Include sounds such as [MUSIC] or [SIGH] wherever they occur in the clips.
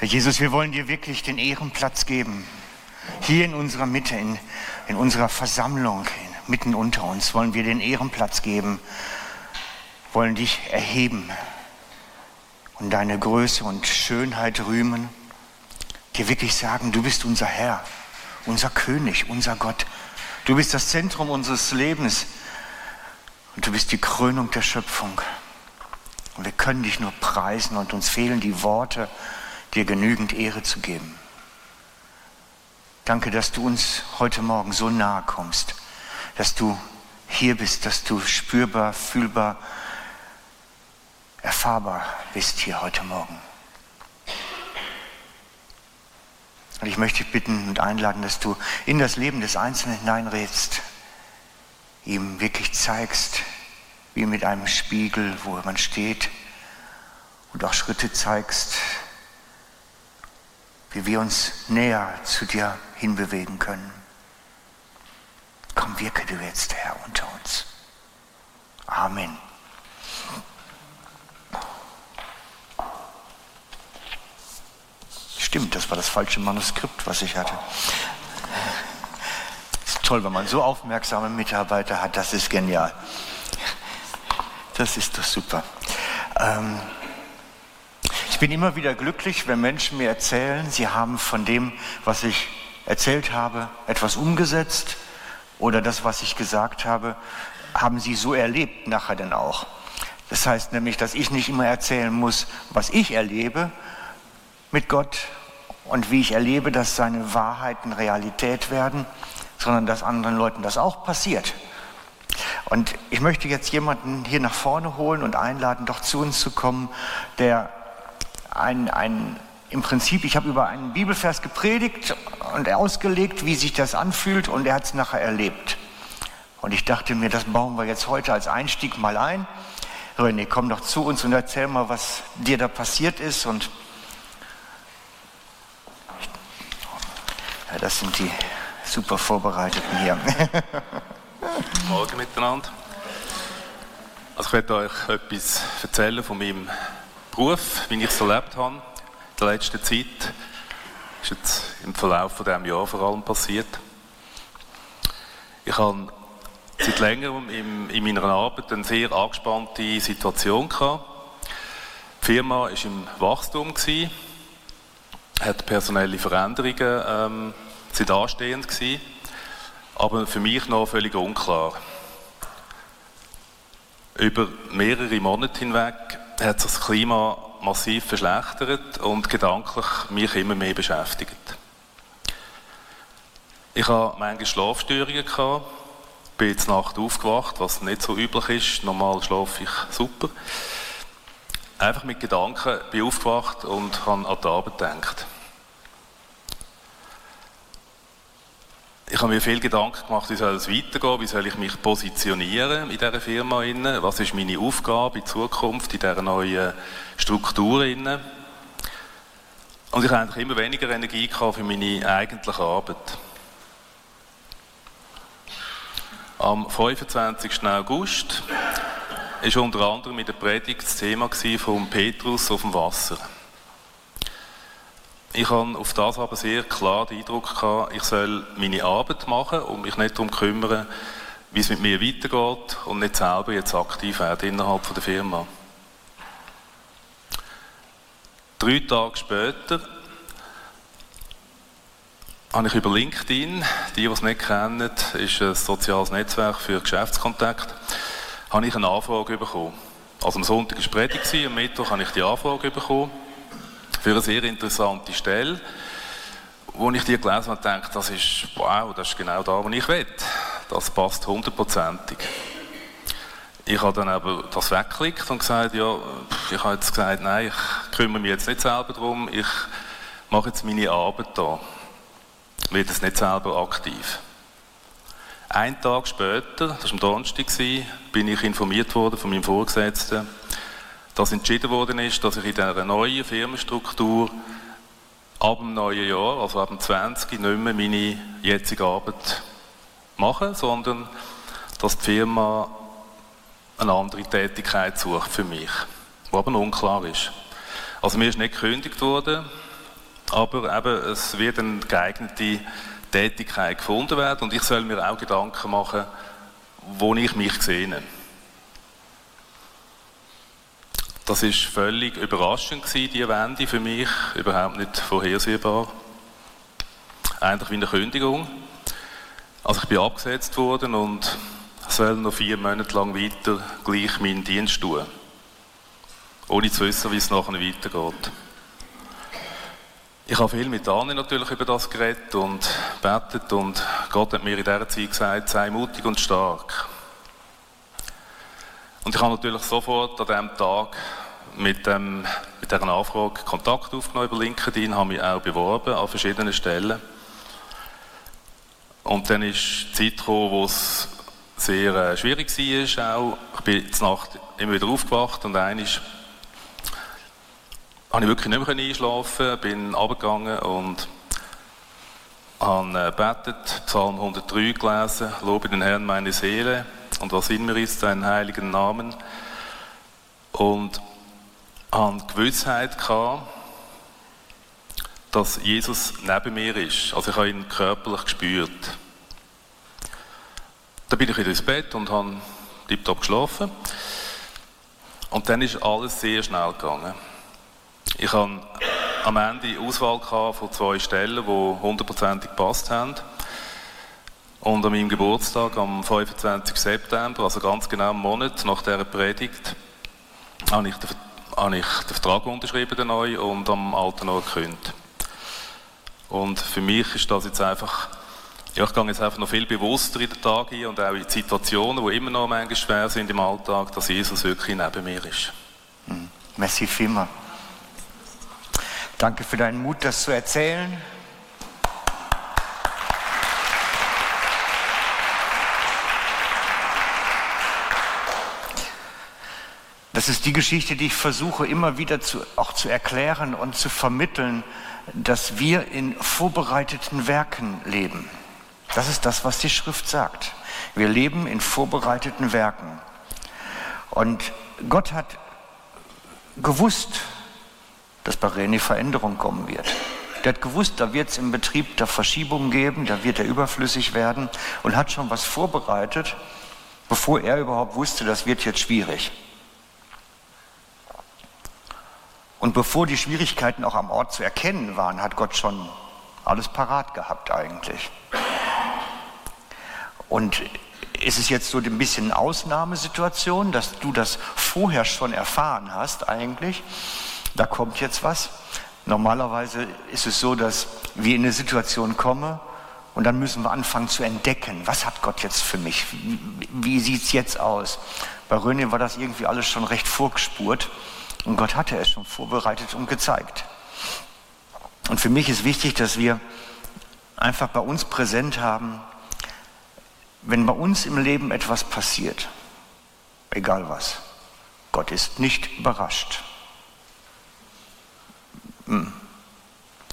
Herr Jesus, wir wollen dir wirklich den Ehrenplatz geben. Hier in unserer Mitte, in, in unserer Versammlung, mitten unter uns, wollen wir den Ehrenplatz geben, wollen dich erheben und deine Größe und Schönheit rühmen, dir wirklich sagen, du bist unser Herr, unser König, unser Gott. Du bist das Zentrum unseres Lebens und du bist die Krönung der Schöpfung. Und wir können dich nur preisen und uns fehlen die Worte, dir genügend Ehre zu geben. Danke, dass du uns heute Morgen so nahe kommst, dass du hier bist, dass du spürbar, fühlbar, erfahrbar bist hier heute Morgen. Und ich möchte dich bitten und einladen, dass du in das Leben des Einzelnen hineinrätst, ihm wirklich zeigst, wie mit einem Spiegel, wo man steht, und auch Schritte zeigst, wie wir uns näher zu dir hinbewegen können. Komm, wirke du jetzt, Herr, unter uns. Amen. Stimmt, das war das falsche Manuskript, was ich hatte. Ist toll, wenn man so aufmerksame Mitarbeiter hat, das ist genial. Das ist doch super. Ähm, ich bin immer wieder glücklich, wenn Menschen mir erzählen, sie haben von dem, was ich erzählt habe, etwas umgesetzt oder das, was ich gesagt habe, haben sie so erlebt nachher dann auch. Das heißt nämlich, dass ich nicht immer erzählen muss, was ich erlebe mit Gott und wie ich erlebe, dass seine Wahrheiten Realität werden, sondern dass anderen Leuten das auch passiert. Und ich möchte jetzt jemanden hier nach vorne holen und einladen, doch zu uns zu kommen, der ein, ein, im Prinzip, ich habe über einen Bibelvers gepredigt und ausgelegt, wie sich das anfühlt und er hat es nachher erlebt. Und ich dachte mir, das bauen wir jetzt heute als Einstieg mal ein. René, komm doch zu uns und erzähl mal, was dir da passiert ist. Und ja, das sind die super Vorbereiteten hier. [LAUGHS] Morgen miteinander. Also ich werde euch etwas erzählen von meinem Beruf, wie ich es erlebt habe in der letzten Zeit. Ist jetzt im Verlauf von diesem Jahr vor allem passiert. Ich habe seit längerem in, in meiner Arbeit eine sehr angespannte Situation gehabt. Die Firma war im Wachstum, gewesen, hat personelle Veränderungen ähm, sind anstehend gewesen, aber für mich noch völlig unklar. Über mehrere Monate hinweg hat sich das Klima massiv verschlechtert und gedanklich mich immer mehr beschäftigt. Ich hatte manchmal Schlafstörungen, gehabt, bin jetzt Nacht aufgewacht, was nicht so üblich ist. Normal schlafe ich super. Einfach mit Gedanken bin ich aufgewacht und habe an die Arbeit gedacht. Ich habe mir viel Gedanken gemacht, wie soll es weitergehen, wie soll ich mich positionieren in dieser Firma, was ist meine Aufgabe in Zukunft, in dieser neuen Struktur. Und ich habe eigentlich immer weniger Energie für meine eigentliche Arbeit. Am 25. August war unter anderem mit der Predigt das Thema von Petrus auf dem Wasser. Ich habe auf das aber sehr klar den Eindruck gehabt, ich soll meine Arbeit machen und mich nicht darum kümmern, wie es mit mir weitergeht und nicht selber jetzt aktiv werden innerhalb der Firma. Drei Tage später habe ich über LinkedIn, die, die es nicht kennen, ist ein soziales Netzwerk für Geschäftskontakt, habe ich eine Anfrage bekommen. Also am Sonntag war Predigt, am Mittwoch habe ich die Anfrage bekommen für eine sehr interessante Stelle, wo ich dir gelesen habe dachte, das ist, wow, das ist genau da, wo ich will. Das passt hundertprozentig. Ich habe dann aber das weggeklickt und gesagt, ja, ich habe jetzt gesagt, nein, ich kümmere mich jetzt nicht selber darum, ich mache jetzt meine Arbeit da. Ich werde jetzt nicht selber aktiv. Ein Tag später, das war am Donnerstag, bin ich informiert worden von meinem Vorgesetzten, dass entschieden worden ist, dass ich in dieser neuen Firmenstruktur ab dem neuen Jahr, also ab dem 20, nicht mehr meine jetzige Arbeit mache, sondern dass die Firma eine andere Tätigkeit sucht für mich, die aber unklar ist. Also mir ist nicht gekündigt worden, Aber eben, es wird eine geeignete Tätigkeit gefunden werden und ich soll mir auch Gedanken machen, wo ich mich sehe. Das ist völlig überraschend gewesen, die Wende für mich, überhaupt nicht vorhersehbar. Eigentlich wie eine Kündigung. Also ich bin abgesetzt worden und soll noch vier Monate lang weiter gleich meinen Dienst tun. Ohne zu wissen, wie es nachher weitergeht. Ich habe viel mit Anne natürlich über das geredet und betet und Gott hat mir in dieser Zeit gesagt, sei mutig und stark. Und ich habe natürlich sofort an diesem Tag mit, dem, mit dieser Anfrage Kontakt aufgenommen über LinkedIn, habe mich auch beworben an verschiedenen Stellen. Und dann ist die Zeit gekommen, wo es sehr äh, schwierig war. Auch. Ich bin in Nacht immer wieder aufgewacht und eines habe ich wirklich nicht mehr einschlafen, bin runtergegangen und habe äh, betet, Psalm 103 gelesen, lobe den Herrn meine Seele und was in mir ist, seinen heiligen Namen. Und die Gewissheit gehabt, dass Jesus neben mir ist. Also ich habe ihn körperlich gespürt. Dann bin ich wieder ins Bett und habe tiptop geschlafen. Und dann ist alles sehr schnell gegangen. Ich habe am Ende Auswahl von zwei Stellen, die hundertprozentig gepasst haben. Und an meinem Geburtstag, am 25. September, also ganz genau einen Monat nach dieser Predigt, habe ich den, habe ich den Vertrag unterschrieben den neu und am alten Ort gekündigt. Und für mich ist das jetzt einfach, ja, ich gehe jetzt einfach noch viel bewusster in den Tag ein und auch in Situationen, die immer noch manchmal schwer sind im Alltag, dass Jesus wirklich neben mir ist. Hm. Merci vielmals. Danke für deinen Mut, das zu erzählen. Das ist die Geschichte, die ich versuche immer wieder zu, auch zu erklären und zu vermitteln, dass wir in vorbereiteten Werken leben. Das ist das, was die Schrift sagt. Wir leben in vorbereiteten Werken. Und Gott hat gewusst, dass bei René Veränderung kommen wird. Der hat gewusst, da wird es im Betrieb da Verschiebungen geben, da wird er überflüssig werden und hat schon was vorbereitet, bevor er überhaupt wusste, das wird jetzt schwierig. Und bevor die Schwierigkeiten auch am Ort zu erkennen waren, hat Gott schon alles parat gehabt eigentlich. Und ist es jetzt so ein bisschen Ausnahmesituation, dass du das vorher schon erfahren hast eigentlich? da kommt jetzt was. Normalerweise ist es so, dass wir in eine Situation kommen und dann müssen wir anfangen zu entdecken, was hat Gott jetzt für mich? Wie, wie sieht es jetzt aus? Bei Röne war das irgendwie alles schon recht vorgespurt und Gott hatte es schon vorbereitet und gezeigt. Und für mich ist wichtig, dass wir einfach bei uns präsent haben, wenn bei uns im Leben etwas passiert, egal was, Gott ist nicht überrascht. Hm.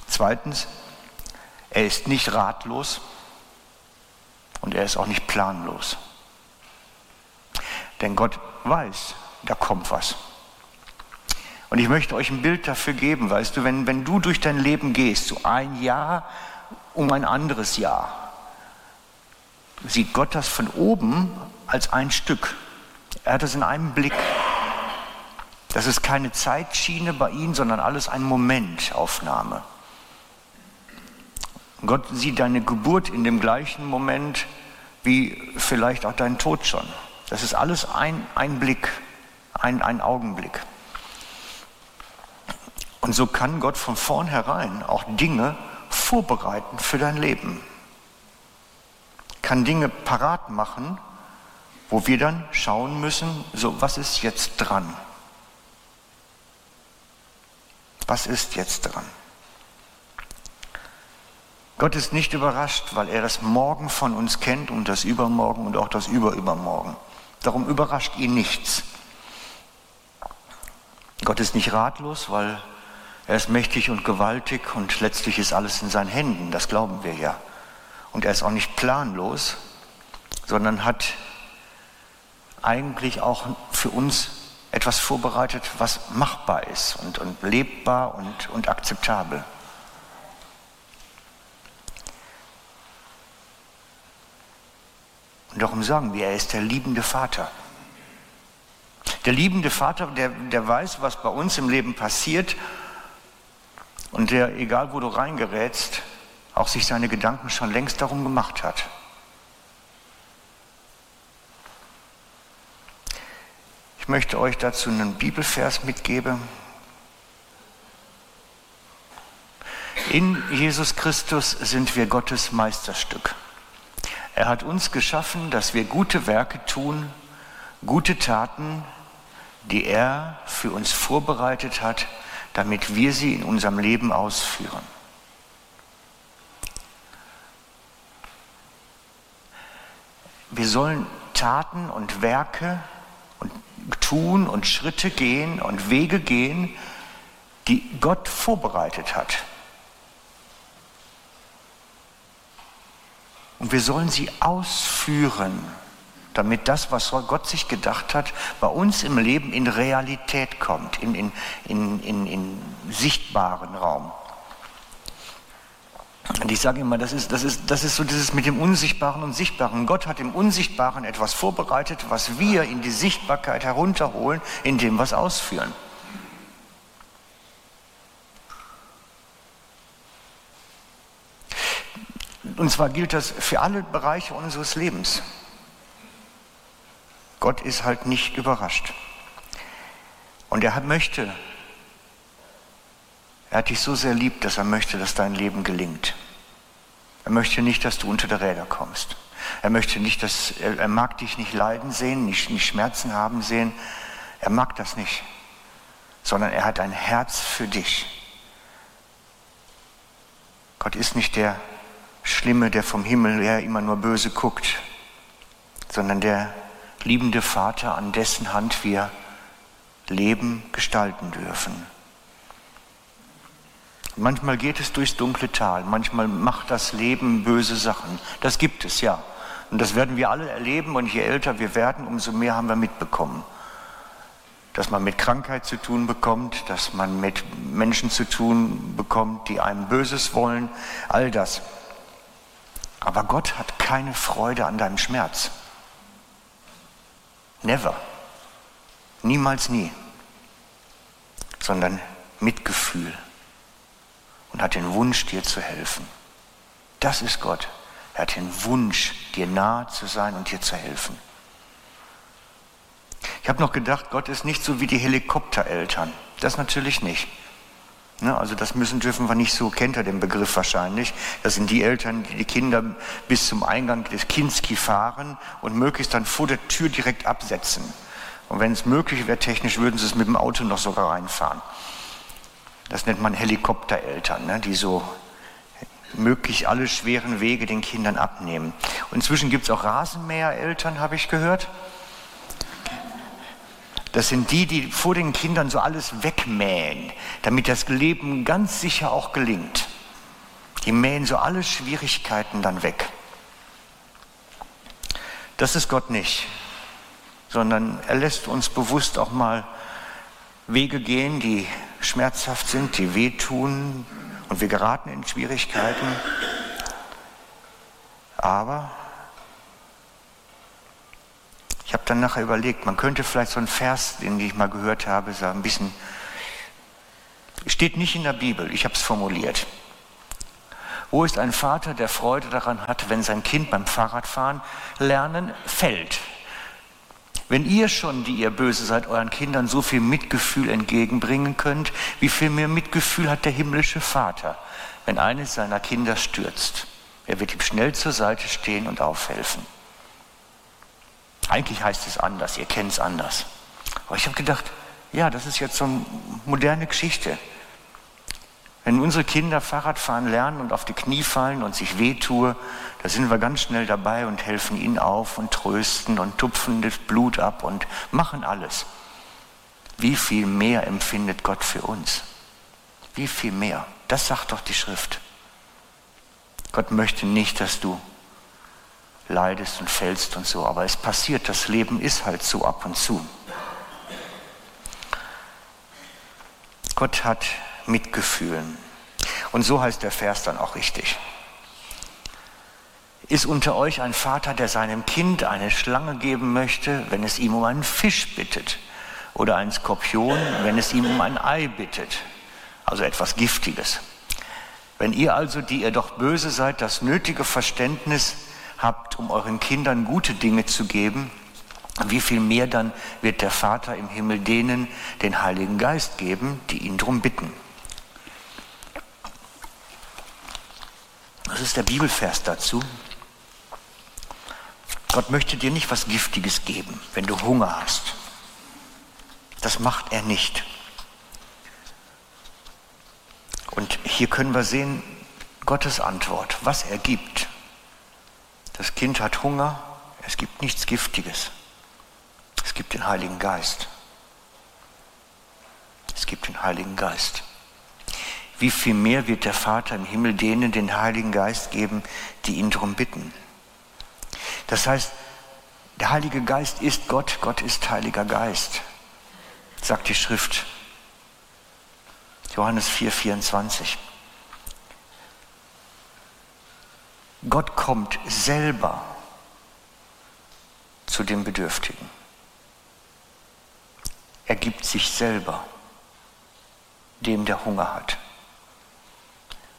Zweitens, er ist nicht ratlos und er ist auch nicht planlos. Denn Gott weiß, da kommt was. Und ich möchte euch ein Bild dafür geben, weißt du, wenn, wenn du durch dein Leben gehst, so ein Jahr um ein anderes Jahr, sieht Gott das von oben als ein Stück. Er hat es in einem Blick. Das ist keine Zeitschiene bei ihm, sondern alles ein Momentaufnahme. Gott sieht deine Geburt in dem gleichen Moment wie vielleicht auch deinen Tod schon. Das ist alles ein, ein Blick, ein, ein Augenblick. Und so kann Gott von vornherein auch Dinge vorbereiten für dein Leben. Kann Dinge parat machen, wo wir dann schauen müssen, so was ist jetzt dran? Was ist jetzt dran? Gott ist nicht überrascht, weil er das Morgen von uns kennt und das Übermorgen und auch das Überübermorgen. Darum überrascht ihn nichts. Gott ist nicht ratlos, weil er ist mächtig und gewaltig und letztlich ist alles in seinen Händen, das glauben wir ja. Und er ist auch nicht planlos, sondern hat eigentlich auch für uns etwas vorbereitet, was machbar ist und, und lebbar und, und akzeptabel. Und darum sagen wir, er ist der liebende Vater. Der liebende Vater, der, der weiß, was bei uns im Leben passiert und der, egal wo du reingerätst, auch sich seine Gedanken schon längst darum gemacht hat. Ich möchte euch dazu einen Bibelvers mitgeben. In Jesus Christus sind wir Gottes Meisterstück. Er hat uns geschaffen, dass wir gute Werke tun, gute Taten, die er für uns vorbereitet hat, damit wir sie in unserem Leben ausführen. Wir sollen Taten und Werke und tun und Schritte gehen und Wege gehen, die Gott vorbereitet hat. Und wir sollen sie ausführen, damit das, was Gott sich gedacht hat, bei uns im Leben in Realität kommt, in, in, in, in, in sichtbaren Raum. Und ich sage immer, das ist, das, ist, das ist so dieses mit dem Unsichtbaren und Sichtbaren. Gott hat im Unsichtbaren etwas vorbereitet, was wir in die Sichtbarkeit herunterholen, indem wir es ausführen. Und zwar gilt das für alle Bereiche unseres Lebens. Gott ist halt nicht überrascht. Und er möchte, er hat dich so sehr lieb, dass er möchte, dass dein Leben gelingt. Er möchte nicht, dass du unter die Räder kommst. Er möchte nicht, dass, er, er mag dich nicht leiden sehen, nicht, nicht Schmerzen haben sehen. Er mag das nicht, sondern er hat ein Herz für dich. Gott ist nicht der Schlimme, der vom Himmel her immer nur böse guckt, sondern der liebende Vater, an dessen Hand wir Leben gestalten dürfen. Manchmal geht es durchs dunkle Tal, manchmal macht das Leben böse Sachen. Das gibt es, ja. Und das werden wir alle erleben und je älter wir werden, umso mehr haben wir mitbekommen. Dass man mit Krankheit zu tun bekommt, dass man mit Menschen zu tun bekommt, die einem Böses wollen, all das. Aber Gott hat keine Freude an deinem Schmerz. Never. Niemals nie. Sondern Mitgefühl und hat den Wunsch, dir zu helfen. Das ist Gott. Er hat den Wunsch, dir nahe zu sein und dir zu helfen. Ich habe noch gedacht, Gott ist nicht so wie die Helikoptereltern. Das natürlich nicht. Ne, also das müssen dürfen wir nicht so, kennt er den Begriff wahrscheinlich. Das sind die Eltern, die die Kinder bis zum Eingang des Kinski fahren und möglichst dann vor der Tür direkt absetzen. Und wenn es möglich wäre, technisch würden sie es mit dem Auto noch sogar reinfahren. Das nennt man Helikoptereltern, ne, die so möglichst alle schweren Wege den Kindern abnehmen. Und inzwischen gibt es auch Rasenmähereltern, habe ich gehört. Das sind die, die vor den Kindern so alles wegmähen, damit das Leben ganz sicher auch gelingt. Die mähen so alle Schwierigkeiten dann weg. Das ist Gott nicht, sondern er lässt uns bewusst auch mal Wege gehen, die schmerzhaft sind, die wehtun und wir geraten in Schwierigkeiten. Aber ich habe dann nachher überlegt, man könnte vielleicht so einen Vers, den ich mal gehört habe, so ein bisschen, steht nicht in der Bibel, ich habe es formuliert. Wo ist ein Vater, der Freude daran hat, wenn sein Kind beim Fahrradfahren lernen fällt? Wenn ihr schon, die ihr böse seid, euren Kindern so viel Mitgefühl entgegenbringen könnt, wie viel mehr Mitgefühl hat der himmlische Vater, wenn eines seiner Kinder stürzt? Er wird ihm schnell zur Seite stehen und aufhelfen. Eigentlich heißt es anders, ihr kennt es anders. Aber ich habe gedacht, ja, das ist jetzt so eine moderne Geschichte. Wenn unsere Kinder Fahrradfahren lernen und auf die Knie fallen und sich wehtue, da sind wir ganz schnell dabei und helfen ihnen auf und trösten und tupfen das Blut ab und machen alles. Wie viel mehr empfindet Gott für uns? Wie viel mehr? Das sagt doch die Schrift. Gott möchte nicht, dass du leidest und fällst und so. Aber es passiert, das Leben ist halt so ab und zu. Gott hat Mitgefühlen. Und so heißt der Vers dann auch richtig. Ist unter euch ein Vater, der seinem Kind eine Schlange geben möchte, wenn es ihm um einen Fisch bittet? Oder einen Skorpion, wenn es ihm um ein Ei bittet? Also etwas Giftiges. Wenn ihr also, die ihr doch böse seid, das nötige Verständnis habt, um euren Kindern gute Dinge zu geben, wie viel mehr dann wird der Vater im Himmel denen den Heiligen Geist geben, die ihn darum bitten. Das ist der Bibelvers dazu. Gott möchte dir nicht was Giftiges geben, wenn du Hunger hast. Das macht er nicht. Und hier können wir sehen, Gottes Antwort, was er gibt. Das Kind hat Hunger, es gibt nichts Giftiges. Es gibt den Heiligen Geist. Es gibt den Heiligen Geist. Wie viel mehr wird der Vater im Himmel denen den Heiligen Geist geben, die ihn darum bitten? Das heißt, der Heilige Geist ist Gott, Gott ist Heiliger Geist, sagt die Schrift. Johannes 4, 24. Gott kommt selber zu dem Bedürftigen. Er gibt sich selber dem, der Hunger hat.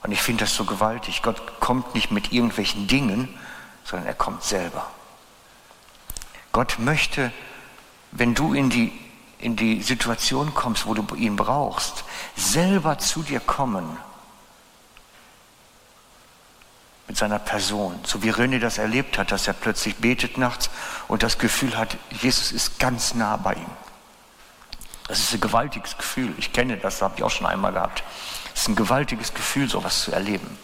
Und ich finde das so gewaltig. Gott kommt nicht mit irgendwelchen Dingen, sondern er kommt selber. Gott möchte, wenn du in die, in die Situation kommst, wo du ihn brauchst, selber zu dir kommen mit seiner Person, so wie René das erlebt hat, dass er plötzlich betet nachts und das Gefühl hat, Jesus ist ganz nah bei ihm. Das ist ein gewaltiges Gefühl. Ich kenne das, habe ich auch schon einmal gehabt. Es ist ein gewaltiges Gefühl, sowas zu erleben.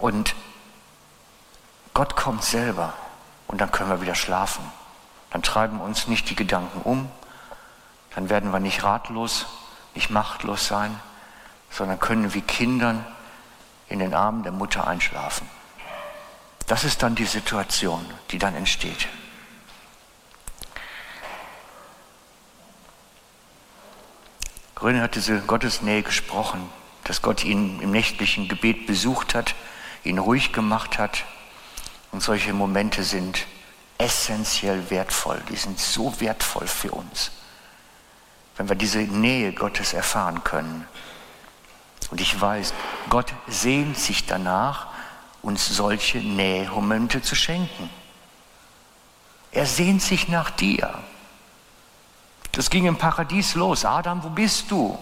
Und Gott kommt selber und dann können wir wieder schlafen. Dann treiben uns nicht die Gedanken um, dann werden wir nicht ratlos, nicht machtlos sein, sondern können wie Kindern in den Armen der Mutter einschlafen. Das ist dann die Situation, die dann entsteht. Gröne hat diese Gottesnähe gesprochen, dass Gott ihn im nächtlichen Gebet besucht hat, ihn ruhig gemacht hat. Und solche Momente sind essentiell wertvoll, die sind so wertvoll für uns, wenn wir diese Nähe Gottes erfahren können. Und ich weiß, Gott sehnt sich danach, uns solche Nähemomente zu schenken. Er sehnt sich nach dir. Das ging im Paradies los. Adam, wo bist du?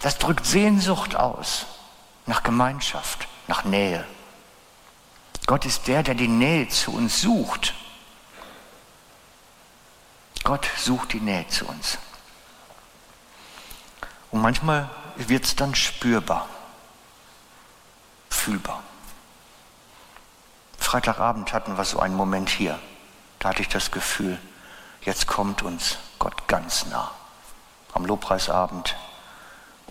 Das drückt Sehnsucht aus nach Gemeinschaft, nach Nähe. Gott ist der, der die Nähe zu uns sucht. Gott sucht die Nähe zu uns. Und manchmal wird es dann spürbar, fühlbar. Freitagabend hatten wir so einen Moment hier. Da hatte ich das Gefühl, jetzt kommt uns Gott ganz nah. Am Lobpreisabend,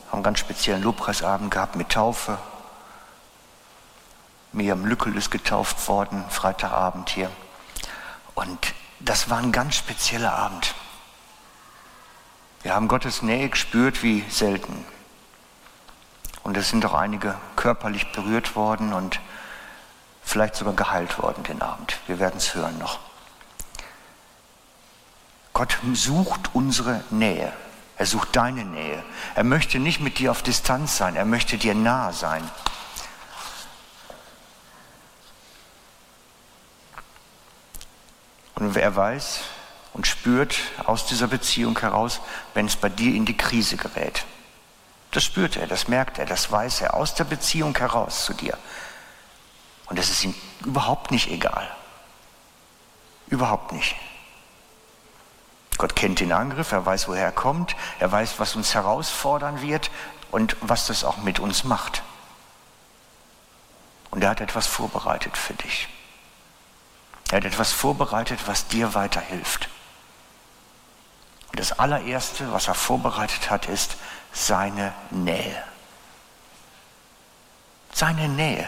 haben einen ganz speziellen Lobpreisabend gehabt mit Taufe. Miriam Lückel ist getauft worden, Freitagabend hier. Und das war ein ganz spezieller Abend. Wir haben Gottes Nähe gespürt wie selten. Und es sind auch einige körperlich berührt worden und vielleicht sogar geheilt worden den Abend. Wir werden es hören noch. Gott sucht unsere Nähe. Er sucht deine Nähe. Er möchte nicht mit dir auf Distanz sein, er möchte dir nah sein. Und wer weiß und spürt aus dieser Beziehung heraus, wenn es bei dir in die Krise gerät. Das spürt er, das merkt er, das weiß er aus der Beziehung heraus zu dir. Und es ist ihm überhaupt nicht egal. Überhaupt nicht. Gott kennt den Angriff, er weiß, woher er kommt, er weiß, was uns herausfordern wird und was das auch mit uns macht. Und er hat etwas vorbereitet für dich. Er hat etwas vorbereitet, was dir weiterhilft. Und das allererste, was er vorbereitet hat, ist seine Nähe. Seine Nähe.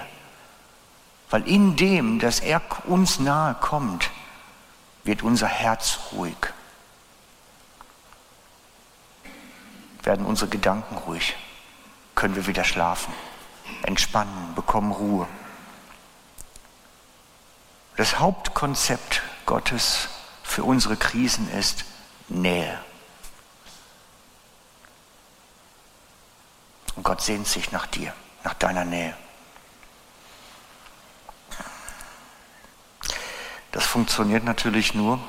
Weil in dem, dass er uns nahe kommt, wird unser Herz ruhig. werden unsere Gedanken ruhig. können wir wieder schlafen, entspannen, bekommen Ruhe. Das Hauptkonzept Gottes für unsere Krisen ist Nähe. Gott sehnt sich nach dir, nach deiner Nähe. Das funktioniert natürlich nur,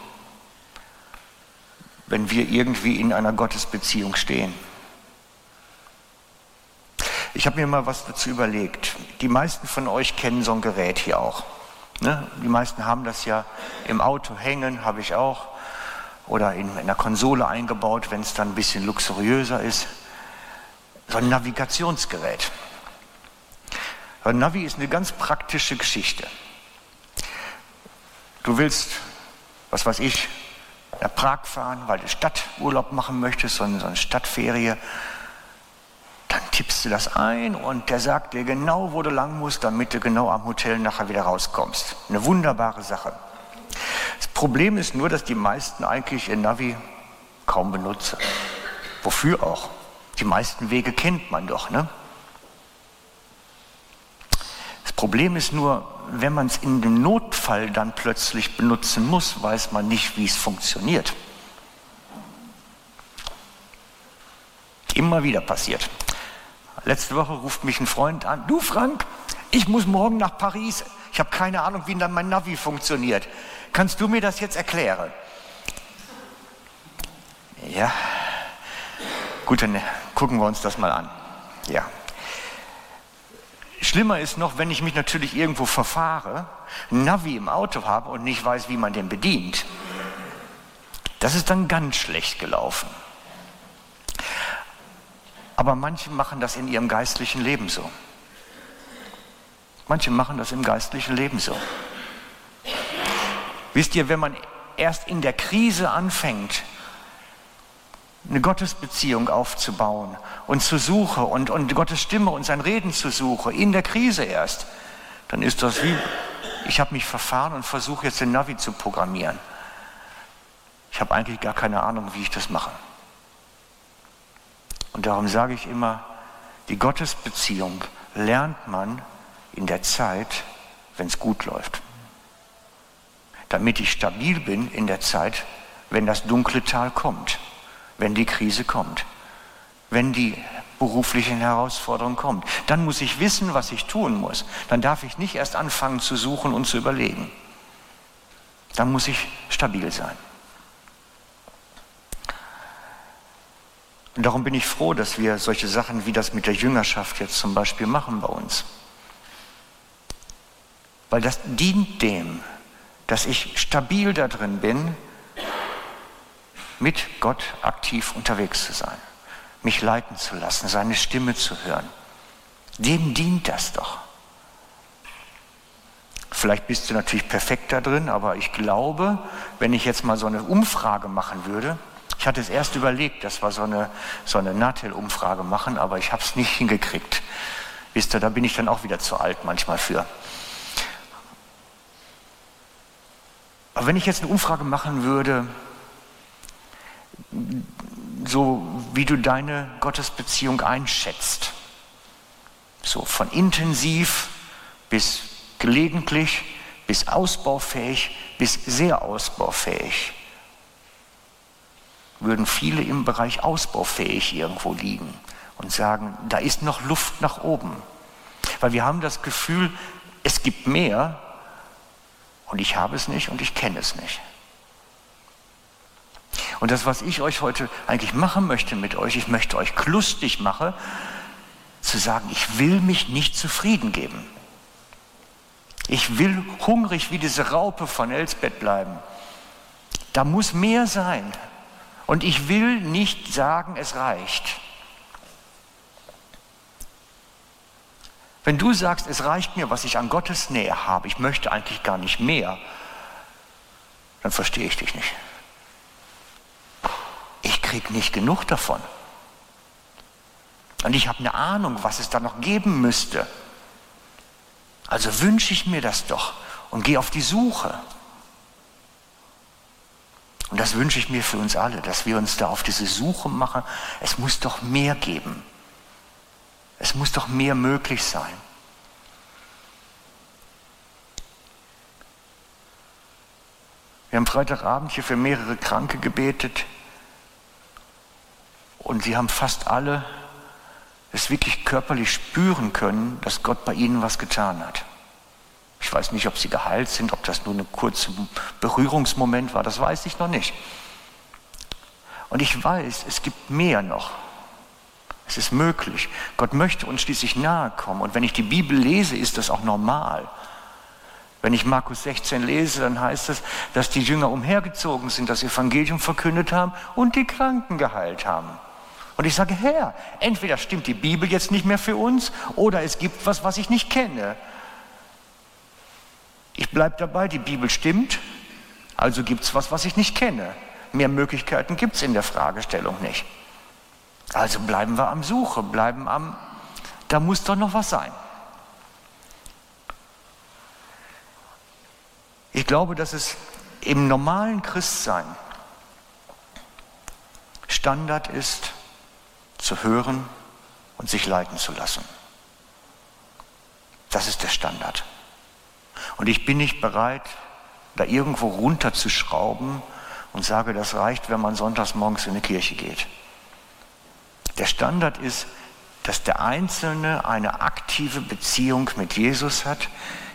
wenn wir irgendwie in einer Gottesbeziehung stehen. Ich habe mir mal was dazu überlegt. Die meisten von euch kennen so ein Gerät hier auch. Ne? Die meisten haben das ja im Auto hängen, habe ich auch. Oder in, in der Konsole eingebaut, wenn es dann ein bisschen luxuriöser ist. So ein Navigationsgerät. Ein Navi ist eine ganz praktische Geschichte. Du willst, was weiß ich, nach Prag fahren, weil du Stadturlaub machen möchtest, so eine Stadtferie. Dann tippst du das ein und der sagt dir genau, wo du lang musst, damit du genau am Hotel nachher wieder rauskommst. Eine wunderbare Sache. Das Problem ist nur, dass die meisten eigentlich ihr Navi kaum benutzen. Wofür auch? Die meisten Wege kennt man doch, ne? Das Problem ist nur, wenn man es in dem Notfall dann plötzlich benutzen muss, weiß man nicht, wie es funktioniert. Immer wieder passiert. Letzte Woche ruft mich ein Freund an. Du Frank, ich muss morgen nach Paris. Ich habe keine Ahnung, wie dann mein Navi funktioniert. Kannst du mir das jetzt erklären? Ja. Gut, dann gucken wir uns das mal an. Ja. Schlimmer ist noch, wenn ich mich natürlich irgendwo verfahre, Navi im Auto habe und nicht weiß, wie man den bedient. Das ist dann ganz schlecht gelaufen. Aber manche machen das in ihrem geistlichen Leben so. Manche machen das im geistlichen Leben so. Wisst ihr, wenn man erst in der Krise anfängt, eine Gottesbeziehung aufzubauen und zu suchen und, und Gottes Stimme und sein Reden zu suchen, in der Krise erst, dann ist das wie, ich habe mich verfahren und versuche jetzt den Navi zu programmieren. Ich habe eigentlich gar keine Ahnung, wie ich das mache. Und darum sage ich immer, die Gottesbeziehung lernt man in der Zeit, wenn es gut läuft. Damit ich stabil bin in der Zeit, wenn das dunkle Tal kommt, wenn die Krise kommt, wenn die beruflichen Herausforderungen kommt. Dann muss ich wissen, was ich tun muss. Dann darf ich nicht erst anfangen zu suchen und zu überlegen. Dann muss ich stabil sein. Und darum bin ich froh, dass wir solche Sachen wie das mit der Jüngerschaft jetzt zum Beispiel machen bei uns. Weil das dient dem, dass ich stabil da drin bin, mit Gott aktiv unterwegs zu sein, mich leiten zu lassen, seine Stimme zu hören. Dem dient das doch. Vielleicht bist du natürlich perfekt da drin, aber ich glaube, wenn ich jetzt mal so eine Umfrage machen würde, ich hatte es erst überlegt, dass wir so eine, so eine Natel-Umfrage machen, aber ich habe es nicht hingekriegt. Wisst ihr, da bin ich dann auch wieder zu alt manchmal für. Aber wenn ich jetzt eine Umfrage machen würde, so wie du deine Gottesbeziehung einschätzt, so von intensiv bis gelegentlich, bis ausbaufähig, bis sehr ausbaufähig, würden viele im Bereich ausbaufähig irgendwo liegen und sagen, da ist noch Luft nach oben. Weil wir haben das Gefühl, es gibt mehr und ich habe es nicht und ich kenne es nicht. Und das, was ich euch heute eigentlich machen möchte mit euch, ich möchte euch lustig machen, zu sagen, ich will mich nicht zufrieden geben. Ich will hungrig wie diese Raupe von Elsbeth bleiben. Da muss mehr sein. Und ich will nicht sagen, es reicht. Wenn du sagst, es reicht mir, was ich an Gottes Nähe habe, ich möchte eigentlich gar nicht mehr, dann verstehe ich dich nicht. Kriege nicht genug davon. Und ich habe eine Ahnung, was es da noch geben müsste. Also wünsche ich mir das doch und gehe auf die Suche. Und das wünsche ich mir für uns alle, dass wir uns da auf diese Suche machen. Es muss doch mehr geben. Es muss doch mehr möglich sein. Wir haben Freitagabend hier für mehrere Kranke gebetet und sie haben fast alle es wirklich körperlich spüren können, dass Gott bei ihnen was getan hat. Ich weiß nicht, ob sie geheilt sind, ob das nur ein kurzer Berührungsmoment war, das weiß ich noch nicht. Und ich weiß, es gibt mehr noch. Es ist möglich. Gott möchte uns schließlich nahe kommen. Und wenn ich die Bibel lese, ist das auch normal. Wenn ich Markus 16 lese, dann heißt es, dass die Jünger umhergezogen sind, das Evangelium verkündet haben und die Kranken geheilt haben. Und ich sage, Herr, entweder stimmt die Bibel jetzt nicht mehr für uns oder es gibt was, was ich nicht kenne. Ich bleibe dabei, die Bibel stimmt, also gibt es was, was ich nicht kenne. Mehr Möglichkeiten gibt es in der Fragestellung nicht. Also bleiben wir am Suche, bleiben am, da muss doch noch was sein. Ich glaube, dass es im normalen Christsein Standard ist, zu hören und sich leiten zu lassen. Das ist der Standard. Und ich bin nicht bereit, da irgendwo runterzuschrauben und sage, das reicht, wenn man sonntags morgens in die Kirche geht. Der Standard ist, dass der Einzelne eine aktive Beziehung mit Jesus hat,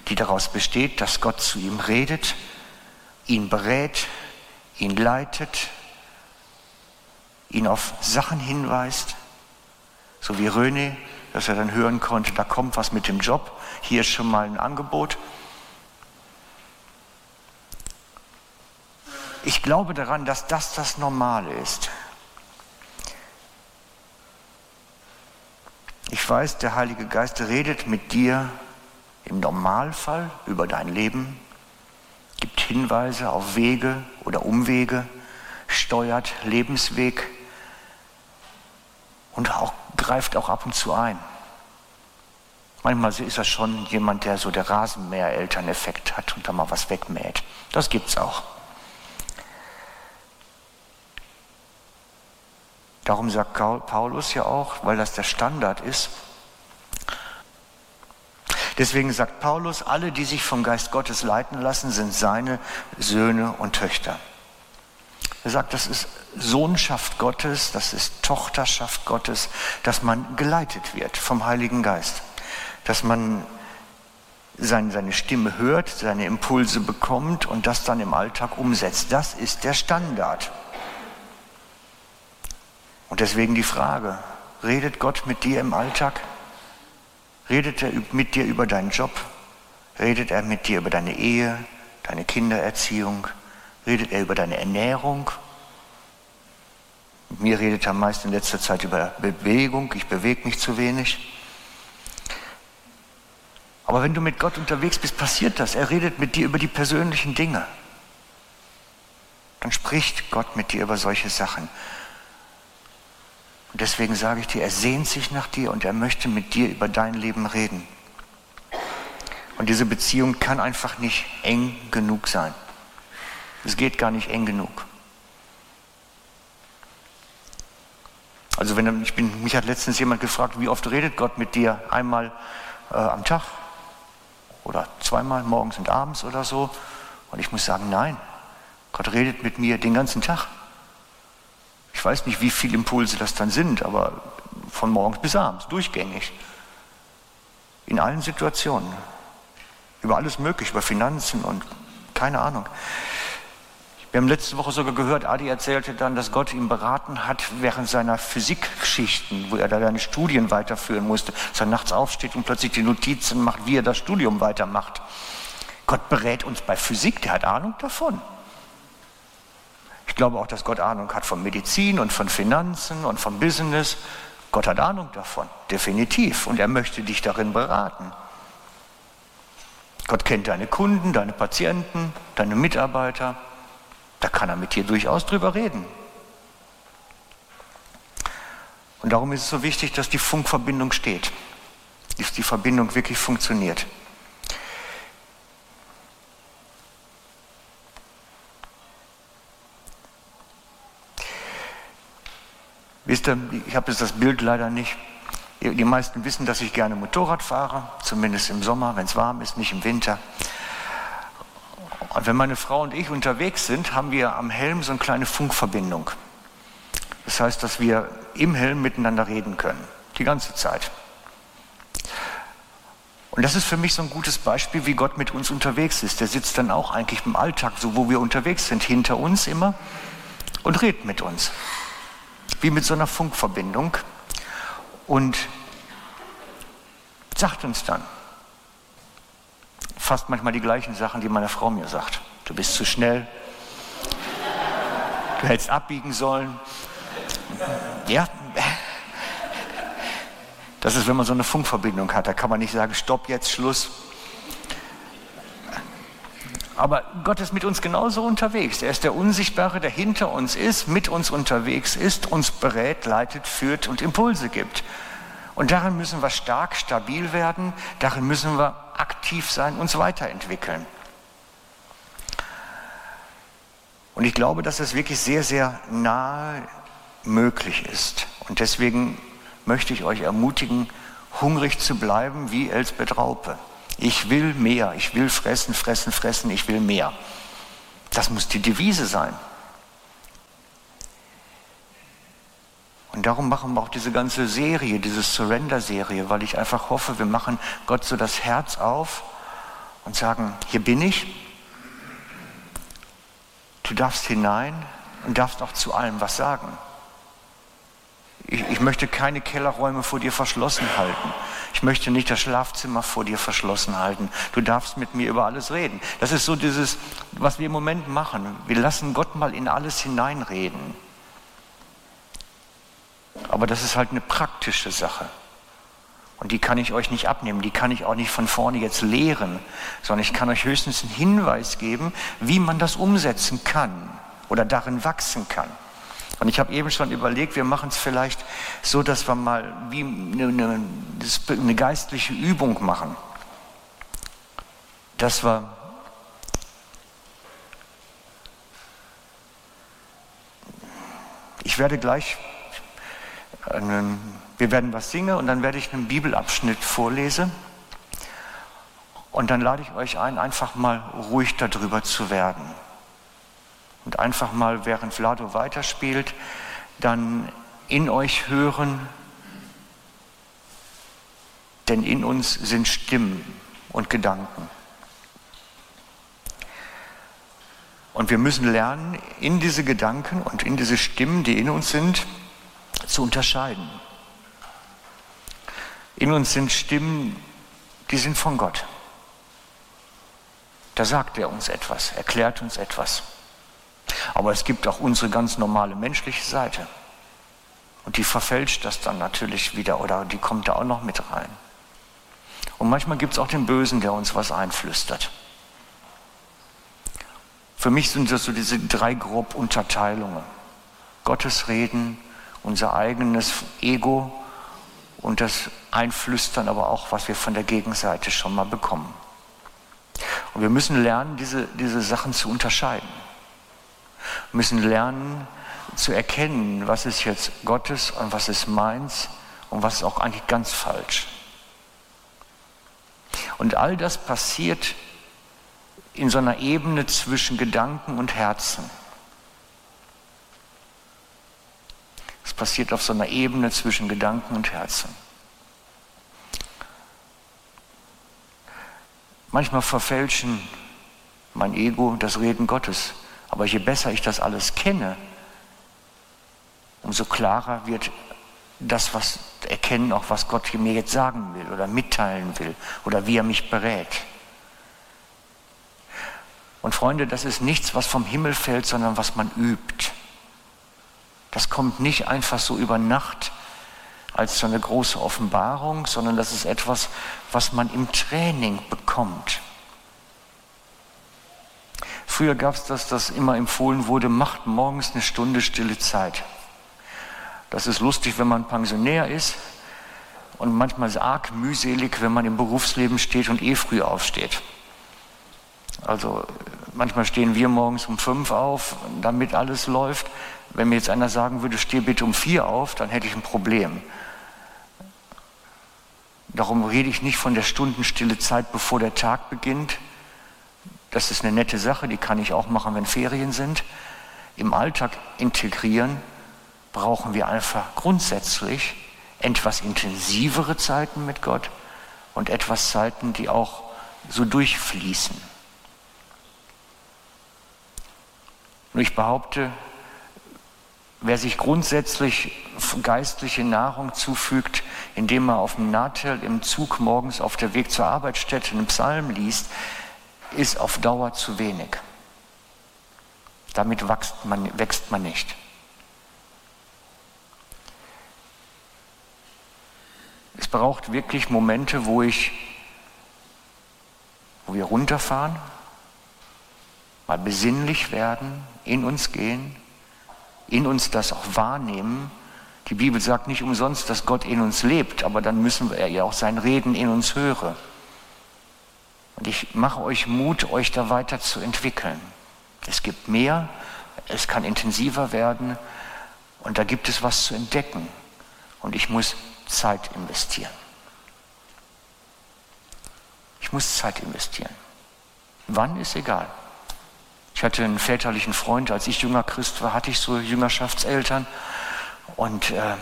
die daraus besteht, dass Gott zu ihm redet, ihn berät, ihn leitet, ihn auf Sachen hinweist, so wie René, dass er dann hören konnte, da kommt was mit dem Job, hier ist schon mal ein Angebot. Ich glaube daran, dass das das Normale ist. Ich weiß, der Heilige Geist redet mit dir im Normalfall über dein Leben, gibt Hinweise auf Wege oder Umwege, steuert Lebensweg und auch, greift auch ab und zu ein. Manchmal ist er schon jemand, der so der Rasenmäher-Elterneffekt hat und da mal was wegmäht. Das gibt's auch. Darum sagt Paulus ja auch, weil das der Standard ist. Deswegen sagt Paulus, alle, die sich vom Geist Gottes leiten lassen, sind seine Söhne und Töchter. Er sagt, das ist Sohnschaft Gottes, das ist Tochterschaft Gottes, dass man geleitet wird vom Heiligen Geist, dass man seine Stimme hört, seine Impulse bekommt und das dann im Alltag umsetzt. Das ist der Standard. Und deswegen die Frage, redet Gott mit dir im Alltag? Redet er mit dir über deinen Job? Redet er mit dir über deine Ehe, deine Kindererziehung? Redet er über deine Ernährung? Mit mir redet er meist in letzter Zeit über Bewegung. Ich bewege mich zu wenig. Aber wenn du mit Gott unterwegs bist, passiert das. Er redet mit dir über die persönlichen Dinge. Dann spricht Gott mit dir über solche Sachen. Und deswegen sage ich dir, er sehnt sich nach dir und er möchte mit dir über dein Leben reden. Und diese Beziehung kann einfach nicht eng genug sein. Es geht gar nicht eng genug. Also wenn ich bin, mich hat letztens jemand gefragt, wie oft redet Gott mit dir? Einmal äh, am Tag oder zweimal morgens und abends oder so. Und ich muss sagen, nein, Gott redet mit mir den ganzen Tag. Ich weiß nicht, wie viele Impulse das dann sind, aber von morgens bis abends, durchgängig. In allen Situationen. Über alles Mögliche, über Finanzen und keine Ahnung. Wir haben letzte Woche sogar gehört, Adi erzählte dann, dass Gott ihn beraten hat während seiner Physikgeschichten, wo er da seine Studien weiterführen musste, dass er nachts aufsteht und plötzlich die Notizen macht, wie er das Studium weitermacht. Gott berät uns bei Physik, der hat Ahnung davon. Ich glaube auch, dass Gott Ahnung hat von Medizin und von Finanzen und von Business. Gott hat Ahnung davon, definitiv. Und er möchte dich darin beraten. Gott kennt deine Kunden, deine Patienten, deine Mitarbeiter. Da kann er mit dir durchaus drüber reden. Und darum ist es so wichtig, dass die Funkverbindung steht, dass die Verbindung wirklich funktioniert. Wisst ihr, ich habe jetzt das Bild leider nicht. Die meisten wissen, dass ich gerne Motorrad fahre, zumindest im Sommer, wenn es warm ist, nicht im Winter. Und wenn meine Frau und ich unterwegs sind, haben wir am Helm so eine kleine Funkverbindung. Das heißt, dass wir im Helm miteinander reden können, die ganze Zeit. Und das ist für mich so ein gutes Beispiel, wie Gott mit uns unterwegs ist. Der sitzt dann auch eigentlich im Alltag, so wo wir unterwegs sind, hinter uns immer und redet mit uns. Wie mit so einer Funkverbindung. Und sagt uns dann fast manchmal die gleichen Sachen, die meine Frau mir sagt. Du bist zu schnell. Du hättest abbiegen sollen. Ja, das ist, wenn man so eine Funkverbindung hat. Da kann man nicht sagen, stopp jetzt, Schluss. Aber Gott ist mit uns genauso unterwegs. Er ist der Unsichtbare, der hinter uns ist, mit uns unterwegs ist, uns berät, leitet, führt und Impulse gibt. Und darin müssen wir stark, stabil werden, darin müssen wir aktiv sein, uns weiterentwickeln. Und ich glaube, dass es wirklich sehr, sehr nahe möglich ist. Und deswegen möchte ich euch ermutigen, hungrig zu bleiben wie Elsbeth Raupe. Ich will mehr, ich will fressen, fressen, fressen, ich will mehr. Das muss die Devise sein. Und darum machen wir auch diese ganze Serie, diese Surrender-Serie, weil ich einfach hoffe, wir machen Gott so das Herz auf und sagen, hier bin ich, du darfst hinein und darfst auch zu allem was sagen. Ich, ich, möchte keine Kellerräume vor dir verschlossen halten. Ich möchte nicht das Schlafzimmer vor dir verschlossen halten. Du darfst mit mir über alles reden. Das ist so dieses, was wir im Moment machen. Wir lassen Gott mal in alles hineinreden. Aber das ist halt eine praktische Sache. Und die kann ich euch nicht abnehmen, die kann ich auch nicht von vorne jetzt lehren, sondern ich kann euch höchstens einen Hinweis geben, wie man das umsetzen kann oder darin wachsen kann. Und ich habe eben schon überlegt, wir machen es vielleicht so, dass wir mal wie eine, eine, eine geistliche Übung machen. Dass wir ich werde gleich, wir werden was singen und dann werde ich einen Bibelabschnitt vorlesen. Und dann lade ich euch ein, einfach mal ruhig darüber zu werden und einfach mal, während Vlado weiterspielt, dann in euch hören, denn in uns sind Stimmen und Gedanken. Und wir müssen lernen, in diese Gedanken und in diese Stimmen, die in uns sind, zu unterscheiden. In uns sind Stimmen, die sind von Gott. Da sagt er uns etwas, erklärt uns etwas. Aber es gibt auch unsere ganz normale menschliche Seite. Und die verfälscht das dann natürlich wieder oder die kommt da auch noch mit rein. Und manchmal gibt es auch den Bösen, der uns was einflüstert. Für mich sind das so diese drei grob Unterteilungen. Gottes Reden, unser eigenes Ego und das Einflüstern, aber auch, was wir von der Gegenseite schon mal bekommen. Und wir müssen lernen, diese, diese Sachen zu unterscheiden müssen lernen zu erkennen, was ist jetzt Gottes und was ist meins und was ist auch eigentlich ganz falsch. Und all das passiert in so einer Ebene zwischen Gedanken und Herzen. Es passiert auf so einer Ebene zwischen Gedanken und Herzen. Manchmal verfälschen mein Ego das Reden Gottes. Aber je besser ich das alles kenne, umso klarer wird das, was erkennen, auch was Gott mir jetzt sagen will oder mitteilen will oder wie er mich berät. Und Freunde, das ist nichts, was vom Himmel fällt, sondern was man übt. Das kommt nicht einfach so über Nacht als so eine große Offenbarung, sondern das ist etwas, was man im Training bekommt. Früher gab es das, dass immer empfohlen wurde, macht morgens eine Stunde stille Zeit. Das ist lustig, wenn man Pensionär ist und manchmal ist es arg mühselig, wenn man im Berufsleben steht und eh früh aufsteht. Also manchmal stehen wir morgens um fünf auf, damit alles läuft. Wenn mir jetzt einer sagen würde, steh bitte um vier auf, dann hätte ich ein Problem. Darum rede ich nicht von der Stundenstille Zeit, bevor der Tag beginnt. Das ist eine nette Sache, die kann ich auch machen, wenn Ferien sind. Im Alltag integrieren brauchen wir einfach grundsätzlich etwas intensivere Zeiten mit Gott und etwas Zeiten, die auch so durchfließen. Und ich behaupte, wer sich grundsätzlich geistliche Nahrung zufügt, indem er auf dem Natel im Zug morgens auf der Weg zur Arbeitsstätte einen Psalm liest, ist auf Dauer zu wenig. Damit wächst man, wächst man nicht. Es braucht wirklich Momente, wo ich, wo wir runterfahren, mal besinnlich werden, in uns gehen, in uns das auch wahrnehmen. Die Bibel sagt nicht umsonst, dass Gott in uns lebt, aber dann müssen wir ja auch sein Reden in uns hören. Und ich mache euch Mut, euch da weiter zu entwickeln. Es gibt mehr, es kann intensiver werden und da gibt es was zu entdecken. Und ich muss Zeit investieren. Ich muss Zeit investieren. Wann ist egal. Ich hatte einen väterlichen Freund, als ich junger Christ war, hatte ich so Jüngerschaftseltern. Und äh,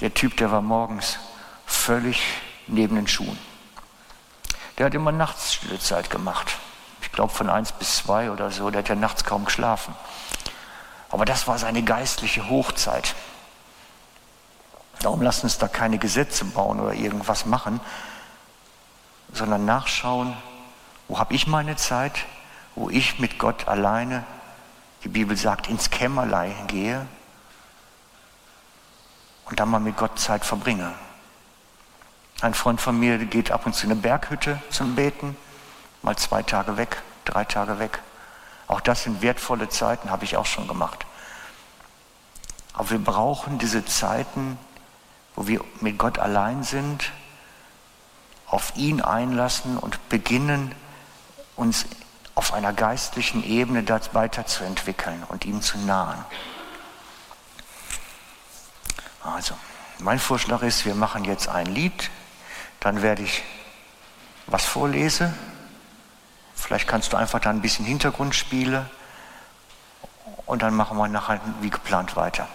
der Typ, der war morgens völlig neben den Schuhen. Der hat immer nachts Stillezeit gemacht. Ich glaube von eins bis zwei oder so. Der hat ja nachts kaum geschlafen. Aber das war seine geistliche Hochzeit. Darum lassen uns da keine Gesetze bauen oder irgendwas machen, sondern nachschauen, wo habe ich meine Zeit, wo ich mit Gott alleine, die Bibel sagt, ins Kämmerlein gehe und dann mal mit Gott Zeit verbringe. Ein Freund von mir geht ab und zu in eine Berghütte zum Beten, mal zwei Tage weg, drei Tage weg. Auch das sind wertvolle Zeiten, habe ich auch schon gemacht. Aber wir brauchen diese Zeiten, wo wir mit Gott allein sind, auf ihn einlassen und beginnen, uns auf einer geistlichen Ebene das weiterzuentwickeln und ihm zu nahen. Also, mein Vorschlag ist, wir machen jetzt ein Lied, dann werde ich was vorlese. Vielleicht kannst du einfach da ein bisschen Hintergrund spielen und dann machen wir nachher wie geplant weiter.